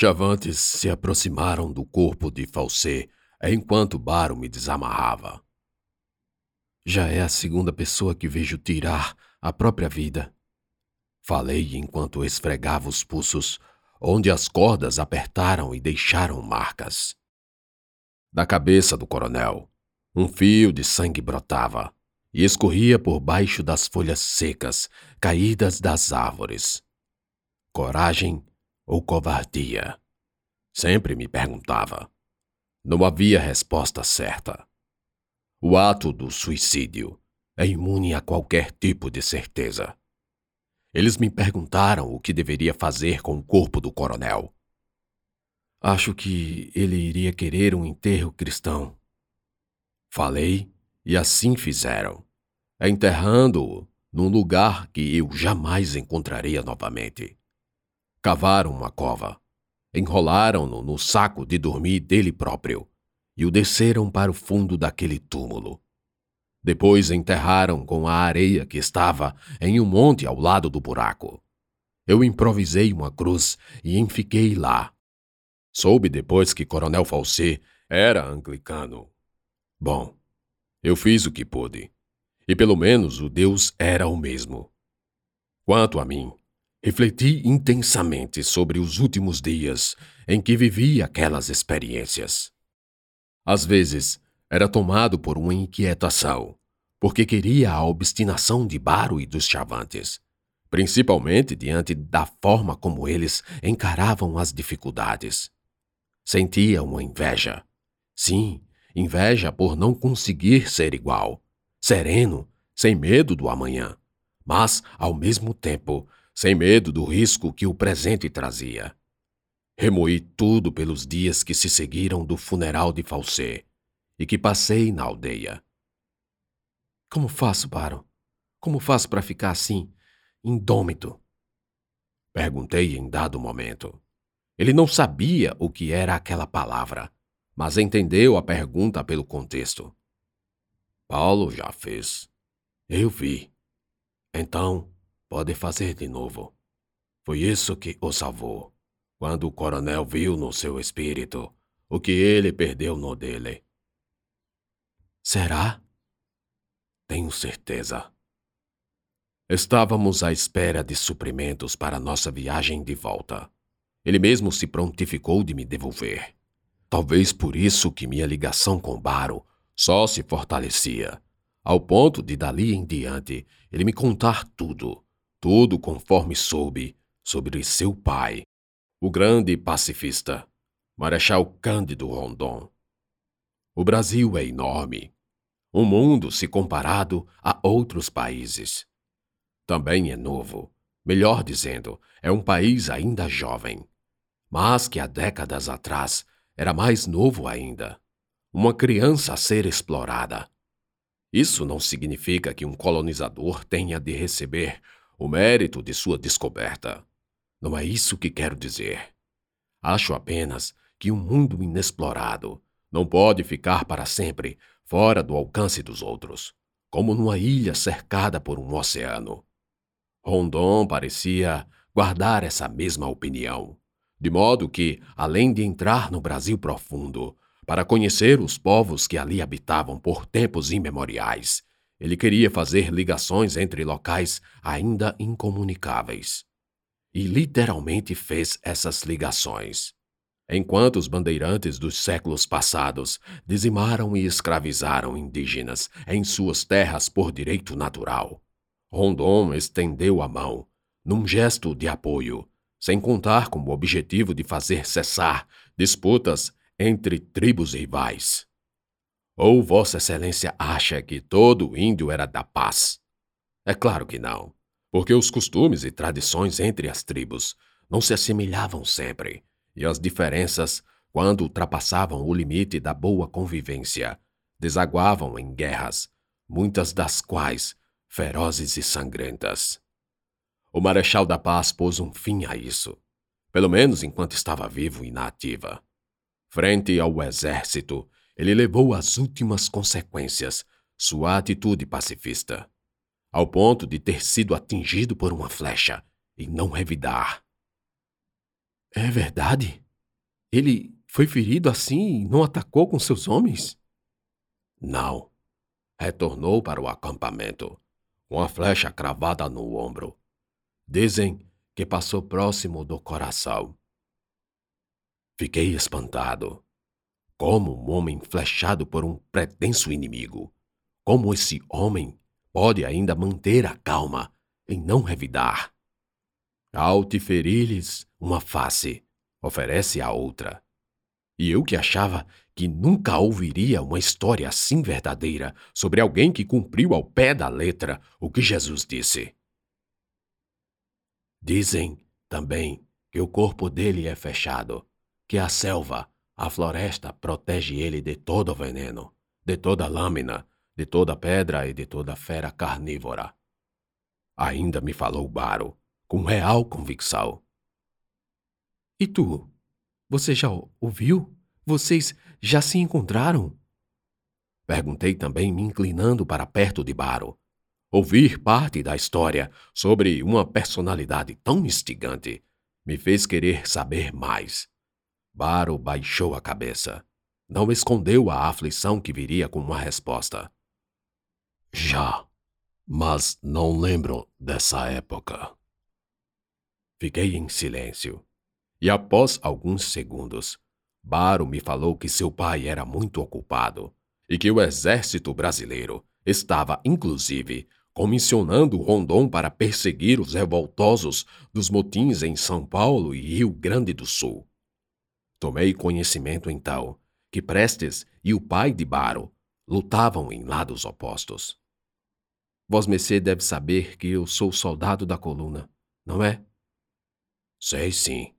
Chavantes se aproximaram do corpo de Falsê enquanto Baro me desamarrava. Já é a segunda pessoa que vejo tirar a própria vida. Falei enquanto esfregava os pulsos, onde as cordas apertaram e deixaram marcas. Da cabeça do coronel, um fio de sangue brotava e escorria por baixo das folhas secas caídas das árvores. Coragem ou covardia? Sempre me perguntava. Não havia resposta certa. O ato do suicídio é imune a qualquer tipo de certeza. Eles me perguntaram o que deveria fazer com o corpo do coronel. Acho que ele iria querer um enterro cristão. Falei e assim fizeram, enterrando-o num lugar que eu jamais encontraria novamente. Cavaram uma cova, enrolaram-no no saco de dormir dele próprio e o desceram para o fundo daquele túmulo. Depois enterraram com a areia que estava em um monte ao lado do buraco. Eu improvisei uma cruz e enfiquei lá. Soube depois que Coronel Falsê era anglicano. Bom, eu fiz o que pude. E pelo menos o Deus era o mesmo. Quanto a mim, refleti intensamente sobre os últimos dias em que vivi aquelas experiências. Às vezes, era tomado por uma inquietação, porque queria a obstinação de Baro e dos Chavantes, principalmente diante da forma como eles encaravam as dificuldades. Sentia uma inveja. Sim, inveja por não conseguir ser igual, sereno, sem medo do amanhã, mas, ao mesmo tempo, sem medo do risco que o presente trazia. Remoí tudo pelos dias que se seguiram do funeral de Falsê e que passei na aldeia. Como faço, Baron? Como faço para ficar assim, indômito? Perguntei em dado momento. Ele não sabia o que era aquela palavra, mas entendeu a pergunta pelo contexto. Paulo já fez. Eu vi. Então, Pode fazer de novo. Foi isso que o salvou, quando o coronel viu no seu espírito o que ele perdeu no dele. Será? Tenho certeza. Estávamos à espera de suprimentos para nossa viagem de volta. Ele mesmo se prontificou de me devolver. Talvez por isso que minha ligação com Baro só se fortalecia, ao ponto de dali em diante ele me contar tudo tudo conforme soube sobre seu pai, o grande pacifista, Marechal Cândido Rondon. O Brasil é enorme, um mundo se comparado a outros países. Também é novo, melhor dizendo, é um país ainda jovem, mas que há décadas atrás era mais novo ainda, uma criança a ser explorada. Isso não significa que um colonizador tenha de receber o mérito de sua descoberta. Não é isso que quero dizer. Acho apenas que um mundo inexplorado não pode ficar para sempre fora do alcance dos outros, como numa ilha cercada por um oceano. Rondon parecia guardar essa mesma opinião, de modo que, além de entrar no Brasil profundo, para conhecer os povos que ali habitavam por tempos imemoriais ele queria fazer ligações entre locais ainda incomunicáveis. E literalmente fez essas ligações. Enquanto os bandeirantes dos séculos passados dizimaram e escravizaram indígenas em suas terras por direito natural, Rondon estendeu a mão, num gesto de apoio, sem contar com o objetivo de fazer cessar disputas entre tribos rivais. Ou Vossa Excelência acha que todo índio era da paz? É claro que não, porque os costumes e tradições entre as tribos não se assemelhavam sempre, e as diferenças, quando ultrapassavam o limite da boa convivência, desaguavam em guerras, muitas das quais ferozes e sangrentas. O Marechal da Paz pôs um fim a isso, pelo menos enquanto estava vivo e na ativa. Frente ao exército ele levou às últimas consequências sua atitude pacifista, ao ponto de ter sido atingido por uma flecha e não revidar. É verdade? Ele foi ferido assim e não atacou com seus homens? Não. Retornou para o acampamento, com a flecha cravada no ombro. Dizem que passou próximo do coração. Fiquei espantado. Como um homem flechado por um pretenso inimigo? Como esse homem pode ainda manter a calma em não revidar? Ao te ferir-lhes uma face, oferece a outra. E eu que achava que nunca ouviria uma história assim verdadeira sobre alguém que cumpriu ao pé da letra o que Jesus disse. Dizem também que o corpo dele é fechado, que a selva, a floresta, protege ele de todo veneno, de toda lâmina, de toda pedra e de toda fera carnívora. Ainda me falou Baro, com real convicção. E tu? Você já ouviu? Vocês já se encontraram? Perguntei também, me inclinando para perto de Baro. Ouvir parte da história sobre uma personalidade tão instigante me fez querer saber mais. Baro baixou a cabeça. Não escondeu a aflição que viria com uma resposta. Já, mas não lembro dessa época. Fiquei em silêncio. E após alguns segundos, Baro me falou que seu pai era muito ocupado e que o exército brasileiro estava, inclusive, comissionando Rondon para perseguir os revoltosos dos motins em São Paulo e Rio Grande do Sul. Tomei conhecimento então que Prestes e o pai de Baro lutavam em lados opostos. Vosmecê deve saber que eu sou soldado da coluna, não é? Sei sim.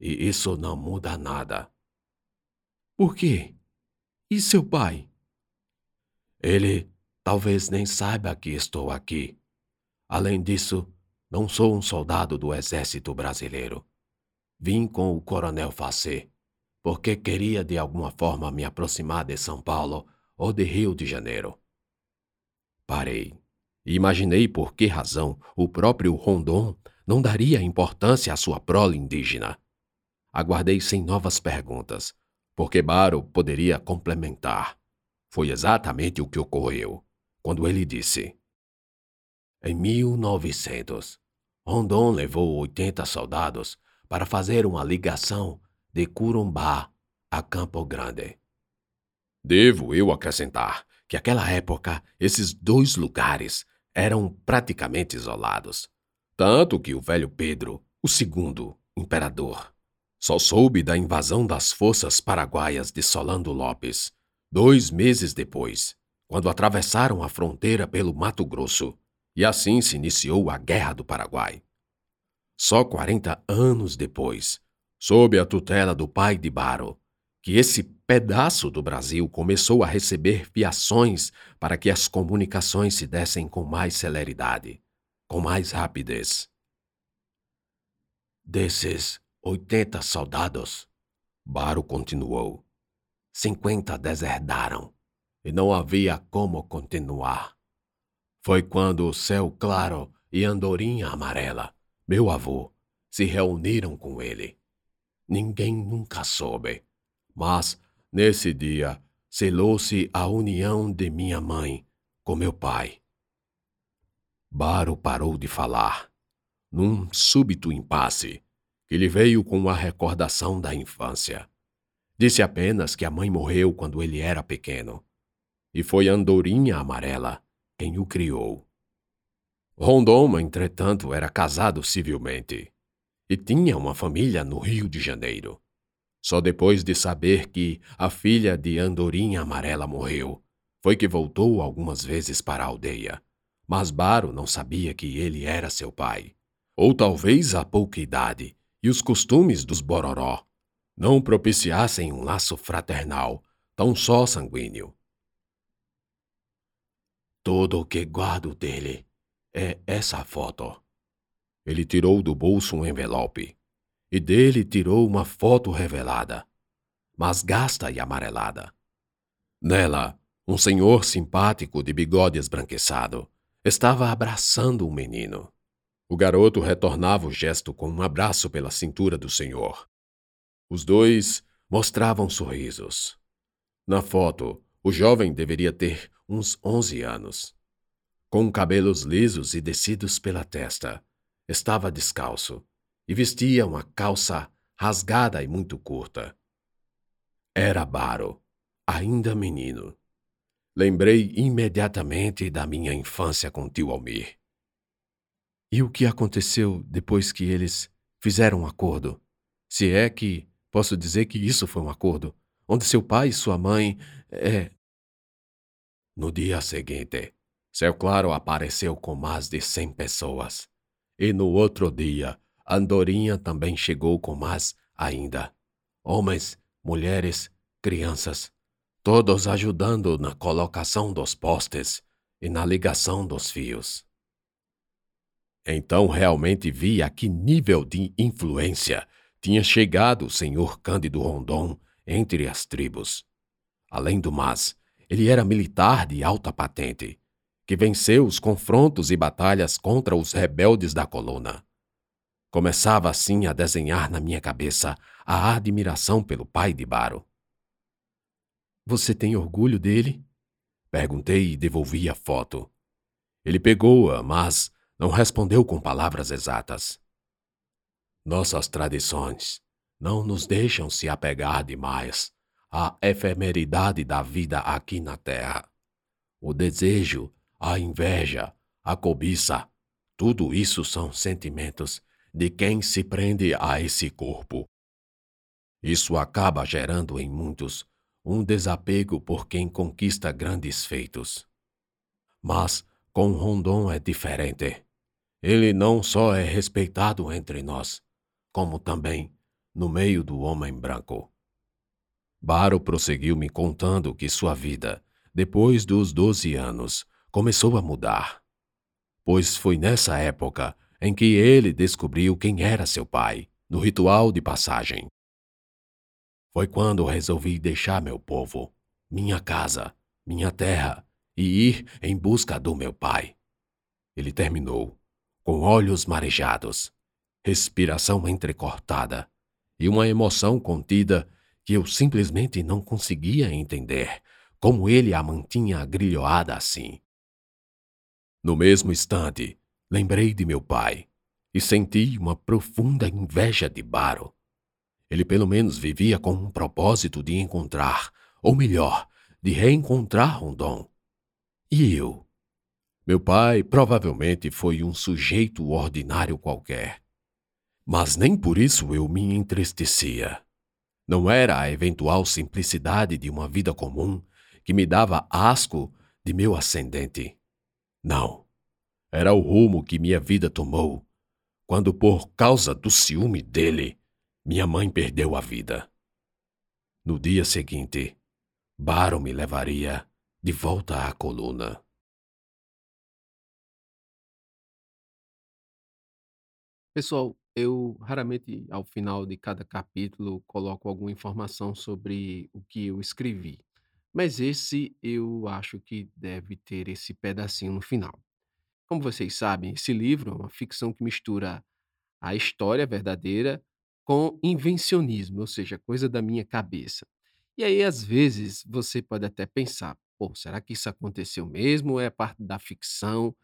E isso não muda nada. Por quê? E seu pai? Ele talvez nem saiba que estou aqui. Além disso, não sou um soldado do exército brasileiro. Vim com o coronel Facê, porque queria de alguma forma me aproximar de São Paulo ou de Rio de Janeiro. Parei imaginei por que razão o próprio Rondon não daria importância à sua prole indígena. Aguardei sem novas perguntas, porque Baro poderia complementar. Foi exatamente o que ocorreu quando ele disse: Em 1900, Rondon levou 80 soldados para fazer uma ligação de Curumbá a Campo Grande. Devo eu acrescentar que naquela época esses dois lugares eram praticamente isolados, tanto que o velho Pedro, o segundo imperador, só soube da invasão das forças paraguaias de Solano Lopes dois meses depois, quando atravessaram a fronteira pelo Mato Grosso, e assim se iniciou a Guerra do Paraguai. Só 40 anos depois, sob a tutela do pai de Baro, que esse pedaço do Brasil começou a receber fiações para que as comunicações se dessem com mais celeridade, com mais rapidez. Desses Oitenta soldados. Baro continuou. Cinquenta deserdaram, e não havia como continuar. Foi quando o céu claro e andorinha amarela, meu avô, se reuniram com ele. Ninguém nunca soube, mas nesse dia selou-se a união de minha mãe com meu pai. Baro parou de falar. Num súbito impasse, que lhe veio com a recordação da infância. Disse apenas que a mãe morreu quando ele era pequeno. E foi Andorinha Amarela quem o criou. Rondon, entretanto, era casado civilmente e tinha uma família no Rio de Janeiro. Só depois de saber que a filha de Andorinha Amarela morreu, foi que voltou algumas vezes para a aldeia. Mas Baro não sabia que ele era seu pai. Ou talvez a pouca idade e os costumes dos Bororó não propiciassem um laço fraternal, tão só sanguíneo. Tudo o que guardo dele é essa foto. Ele tirou do bolso um envelope e dele tirou uma foto revelada, mas gasta e amarelada. Nela, um senhor simpático de bigode esbranquiçado estava abraçando um menino. O garoto retornava o gesto com um abraço pela cintura do senhor. Os dois mostravam sorrisos. Na foto, o jovem deveria ter uns 11 anos. Com cabelos lisos e descidos pela testa, estava descalço e vestia uma calça rasgada e muito curta. Era Baro, ainda menino. Lembrei imediatamente da minha infância com tio Almir. E o que aconteceu depois que eles fizeram um acordo? Se é que posso dizer que isso foi um acordo, onde seu pai e sua mãe. É... No dia seguinte, Céu Claro apareceu com mais de cem pessoas. E no outro dia, Andorinha também chegou com mais ainda. Homens, mulheres, crianças, todos ajudando na colocação dos postes e na ligação dos fios. Então realmente vi a que nível de influência tinha chegado o senhor Cândido Rondon entre as tribos. Além do mais, ele era militar de alta patente, que venceu os confrontos e batalhas contra os rebeldes da coluna. Começava assim a desenhar na minha cabeça a admiração pelo pai de Baro. Você tem orgulho dele? Perguntei e devolvi a foto. Ele pegou-a, mas não respondeu com palavras exatas. Nossas tradições não nos deixam se apegar demais à efemeridade da vida aqui na Terra. O desejo, a inveja, a cobiça, tudo isso são sentimentos de quem se prende a esse corpo. Isso acaba gerando em muitos um desapego por quem conquista grandes feitos. Mas com Rondon é diferente. Ele não só é respeitado entre nós, como também no meio do homem branco. Baro prosseguiu me contando que sua vida, depois dos doze anos, começou a mudar. Pois foi nessa época em que ele descobriu quem era seu pai, no ritual de passagem. Foi quando resolvi deixar meu povo, minha casa, minha terra e ir em busca do meu pai. Ele terminou, com olhos marejados, respiração entrecortada e uma emoção contida que eu simplesmente não conseguia entender como ele a mantinha agrilhoada assim. No mesmo instante, lembrei de meu pai e senti uma profunda inveja de Baro. Ele pelo menos vivia com um propósito de encontrar, ou melhor, de reencontrar Rondon. E eu? Meu pai provavelmente foi um sujeito ordinário qualquer. Mas nem por isso eu me entristecia. Não era a eventual simplicidade de uma vida comum que me dava asco de meu ascendente. Não. Era o rumo que minha vida tomou quando, por causa do ciúme dele, minha mãe perdeu a vida. No dia seguinte, Baro me levaria de volta à coluna. Pessoal, eu raramente, ao final de cada capítulo, coloco alguma informação sobre o que eu escrevi. Mas esse eu acho que deve ter esse pedacinho no final. Como vocês sabem, esse livro é uma ficção que mistura a história verdadeira com invencionismo, ou seja, coisa da minha cabeça. E aí, às vezes, você pode até pensar: pô, será que isso aconteceu mesmo ou é parte da ficção?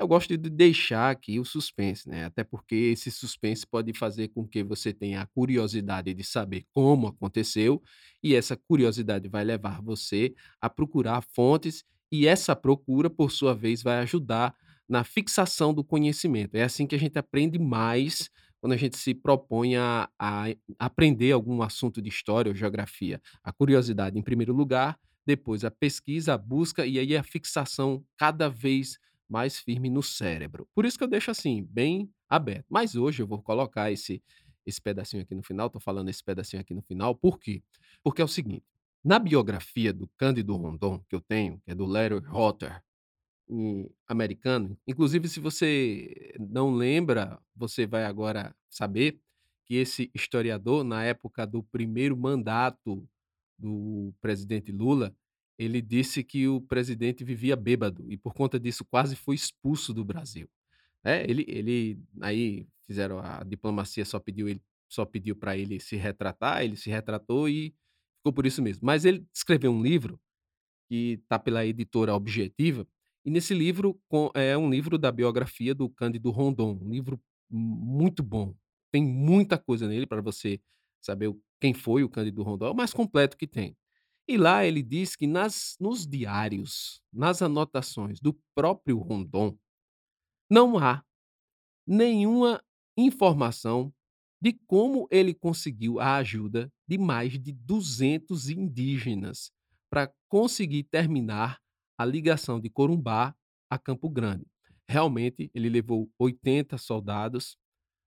Eu gosto de deixar aqui o suspense, né? Até porque esse suspense pode fazer com que você tenha a curiosidade de saber como aconteceu, e essa curiosidade vai levar você a procurar fontes, e essa procura, por sua vez, vai ajudar na fixação do conhecimento. É assim que a gente aprende mais quando a gente se propõe a, a aprender algum assunto de história ou geografia. A curiosidade em primeiro lugar, depois a pesquisa, a busca e aí a fixação cada vez mais firme no cérebro. Por isso que eu deixo assim, bem aberto. Mas hoje eu vou colocar esse esse pedacinho aqui no final, estou falando esse pedacinho aqui no final, por quê? Porque é o seguinte, na biografia do Cândido Rondon, que eu tenho, que é do Larry Rotter, um americano, inclusive se você não lembra, você vai agora saber que esse historiador, na época do primeiro mandato do presidente Lula, ele disse que o presidente vivia bêbado e por conta disso quase foi expulso do Brasil. É, ele ele aí fizeram a diplomacia só pediu ele só pediu para ele se retratar, ele se retratou e ficou por isso mesmo. Mas ele escreveu um livro que está pela editora Objetiva, e nesse livro é um livro da biografia do Cândido Rondon, um livro muito bom. Tem muita coisa nele para você saber quem foi o Cândido Rondon, é o mais completo que tem. E lá ele diz que nas nos diários, nas anotações do próprio Rondon, não há nenhuma informação de como ele conseguiu a ajuda de mais de 200 indígenas para conseguir terminar a ligação de Corumbá a Campo Grande. Realmente, ele levou 80 soldados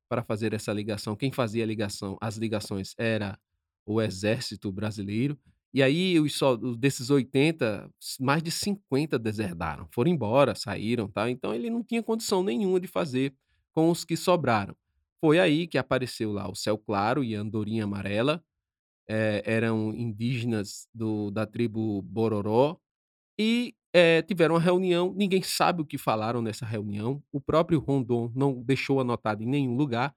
para fazer essa ligação. Quem fazia a ligação, as ligações era o exército brasileiro. E aí, os sol- desses 80, mais de 50 deserdaram, foram embora, saíram, tá? Então ele não tinha condição nenhuma de fazer com os que sobraram. Foi aí que apareceu lá o Céu Claro e a Andorinha Amarela, eh, eram indígenas do da tribo Bororó, e, eh, tiveram uma reunião, ninguém sabe o que falaram nessa reunião, o próprio Rondon não deixou anotado em nenhum lugar,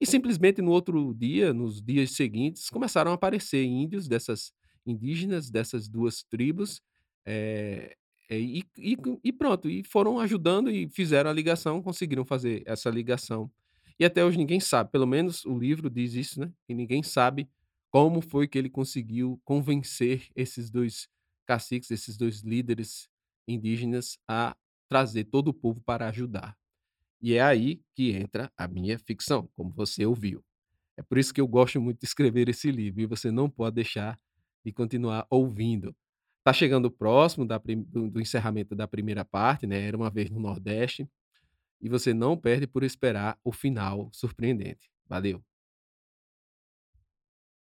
e simplesmente no outro dia, nos dias seguintes, começaram a aparecer índios dessas indígenas dessas 2 tribos, eh, eh, e e e pronto, e foram ajudando e fizeram a ligação, conseguiram fazer essa ligação. E até hoje ninguém sabe, pelo menos o livro diz isso, né, e ninguém sabe como foi que ele conseguiu convencer esses 2 caciques, esses 2 líderes indígenas a trazer todo o povo para ajudar. E é aí que entra a minha ficção, como você ouviu. É por isso que eu gosto muito de escrever esse livro e você não pode deixar de continuar ouvindo. Tá chegando próximo da do encerramento da primeira parte, né, Era uma vez no Nordeste, e você não perde por esperar o final surpreendente. Valeu.